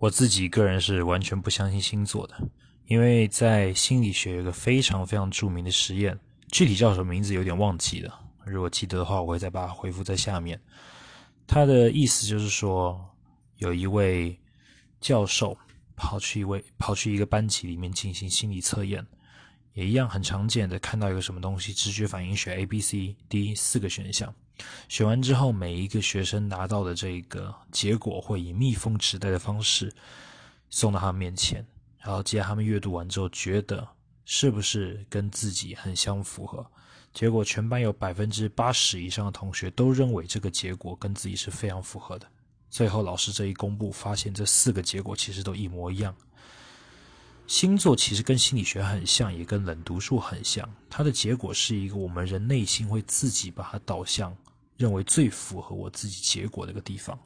我自己个人是完全不相信星座的，因为在心理学有个非常非常著名的实验，具体叫什么名字有点忘记了。如果记得的话，我会再把它回复在下面。他的意思就是说，有一位教授跑去一位跑去一个班级里面进行心理测验，也一样很常见的看到一个什么东西，直觉反应选 A、B、C、D 四个选项。选完之后，每一个学生拿到的这个结果会以密封纸袋的方式送到他们面前，然后接着他们阅读完之后，觉得是不是跟自己很相符合？结果全班有百分之八十以上的同学都认为这个结果跟自己是非常符合的。最后老师这一公布，发现这四个结果其实都一模一样。星座其实跟心理学很像，也跟冷读术很像，它的结果是一个我们人内心会自己把它导向。认为最符合我自己结果的一个地方。